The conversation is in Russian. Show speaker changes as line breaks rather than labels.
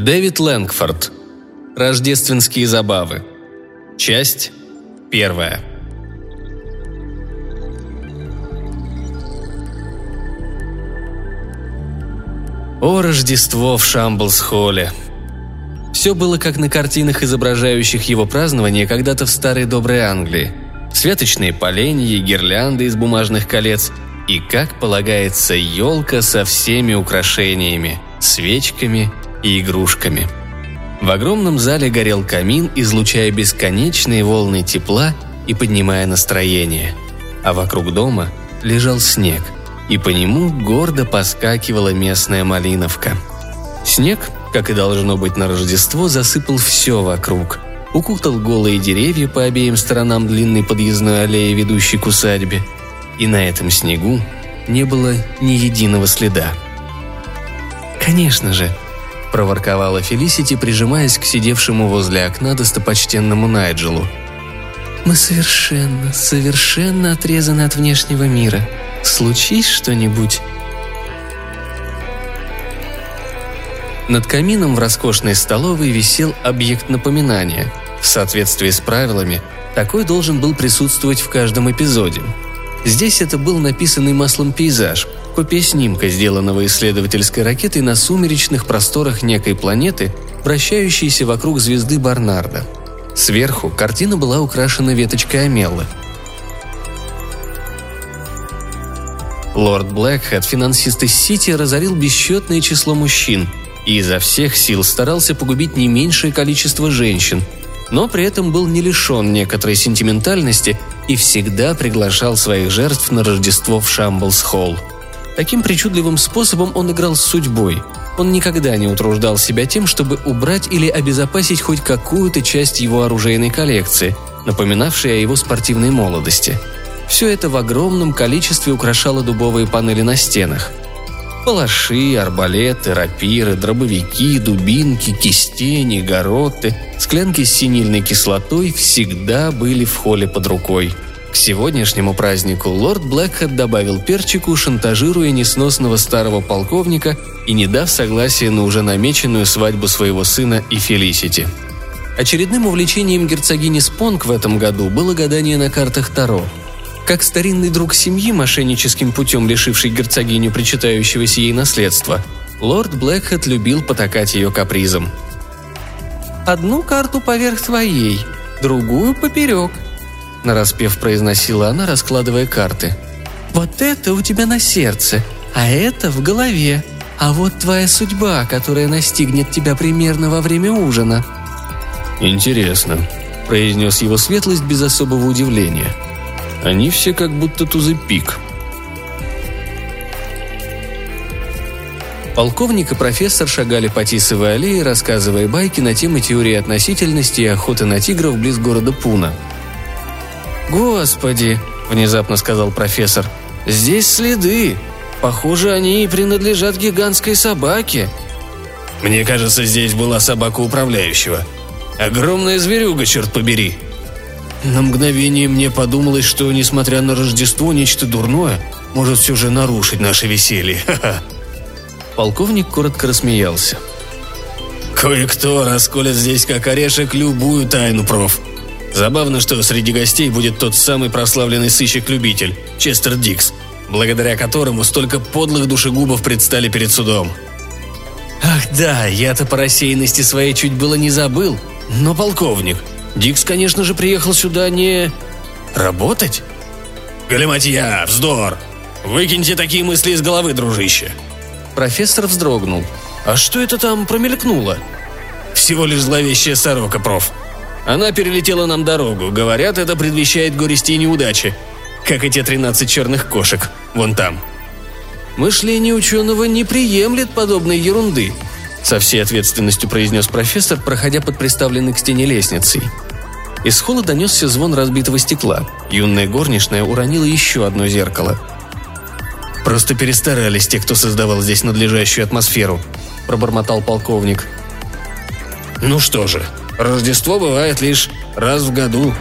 Дэвид Лэнгфорд. Рождественские забавы. Часть первая. О, Рождество в Шамблс-холле! Все было как на картинах, изображающих его празднование когда-то в старой доброй Англии. Святочные поленья, гирлянды из бумажных колец и, как полагается, елка со всеми украшениями, свечками и игрушками. В огромном зале горел камин, излучая бесконечные волны тепла и поднимая настроение. А вокруг дома лежал снег, и по нему гордо поскакивала местная малиновка. Снег, как и должно быть на Рождество, засыпал все вокруг. Укутал голые деревья по обеим сторонам длинной подъездной аллеи, ведущей к усадьбе. И на этом снегу не было ни единого следа. «Конечно же», – проворковала Фелисити, прижимаясь к сидевшему возле окна достопочтенному Найджелу. «Мы совершенно, совершенно отрезаны от внешнего мира. Случись что-нибудь...» Над камином в роскошной столовой висел объект напоминания. В соответствии с правилами, такой должен был присутствовать в каждом эпизоде. Здесь это был написанный маслом пейзаж, копия снимка, сделанного исследовательской ракетой на сумеречных просторах некой планеты, вращающейся вокруг звезды Барнарда. Сверху картина была украшена веточкой амеллы. Лорд Блэкхэт, финансист из Сити, разорил бесчетное число мужчин и изо всех сил старался погубить не меньшее количество женщин, но при этом был не лишен некоторой сентиментальности и всегда приглашал своих жертв на Рождество в Шамблс-Холл. Таким причудливым способом он играл с судьбой. Он никогда не утруждал себя тем, чтобы убрать или обезопасить хоть какую-то часть его оружейной коллекции, напоминавшей о его спортивной молодости. Все это в огромном количестве украшало дубовые панели на стенах. Палаши, арбалеты, рапиры, дробовики, дубинки, кистени, гороты, склянки с синильной кислотой всегда были в холле под рукой – к сегодняшнему празднику лорд Блэкхэт добавил перчику, шантажируя несносного старого полковника и не дав согласия на уже намеченную свадьбу своего сына и Фелисити. Очередным увлечением герцогини Спонг в этом году было гадание на картах Таро. Как старинный друг семьи, мошенническим путем лишивший герцогиню причитающегося ей наследства, лорд Блэкхэт любил потакать ее капризом. «Одну карту поверх твоей, другую поперек», – нараспев произносила она, раскладывая карты. «Вот это у тебя на сердце, а это в голове. А вот твоя судьба, которая настигнет тебя примерно во время ужина».
«Интересно», – произнес его светлость без особого удивления. «Они все как будто тузы пик».
Полковник и профессор шагали по Тисовой аллее, рассказывая байки на темы теории относительности и охоты на тигров близ города Пуна –
«Господи!» – внезапно сказал профессор. «Здесь следы. Похоже, они и принадлежат гигантской собаке».
«Мне кажется, здесь была собака управляющего. Огромная зверюга, черт побери!»
На мгновение мне подумалось, что, несмотря на Рождество, нечто дурное может все же нарушить наше веселье. Ха-ха.
Полковник коротко рассмеялся.
«Кое-кто расколет здесь как орешек любую тайну, проф. Забавно, что среди гостей будет тот самый прославленный сыщик-любитель, Честер Дикс, благодаря которому столько подлых душегубов предстали перед судом.
Ах да, я-то по рассеянности своей чуть было не забыл. Но, полковник, Дикс, конечно же, приехал сюда не... работать?
Галиматья, вздор! Выкиньте такие мысли из головы, дружище.
Профессор вздрогнул.
А что это там промелькнуло?
Всего лишь зловещая сорока, проф. Она перелетела нам дорогу. Говорят, это предвещает горести и неудачи. Как и те 13 черных кошек. Вон там.
Мышление ученого не приемлет подобной ерунды,
со всей ответственностью произнес профессор, проходя под приставленной к стене лестницей. Из холла донесся звон разбитого стекла. Юная горничная уронила еще одно зеркало.
«Просто перестарались те, кто создавал здесь надлежащую атмосферу», – пробормотал полковник. «Ну что же, Рождество бывает лишь раз в году.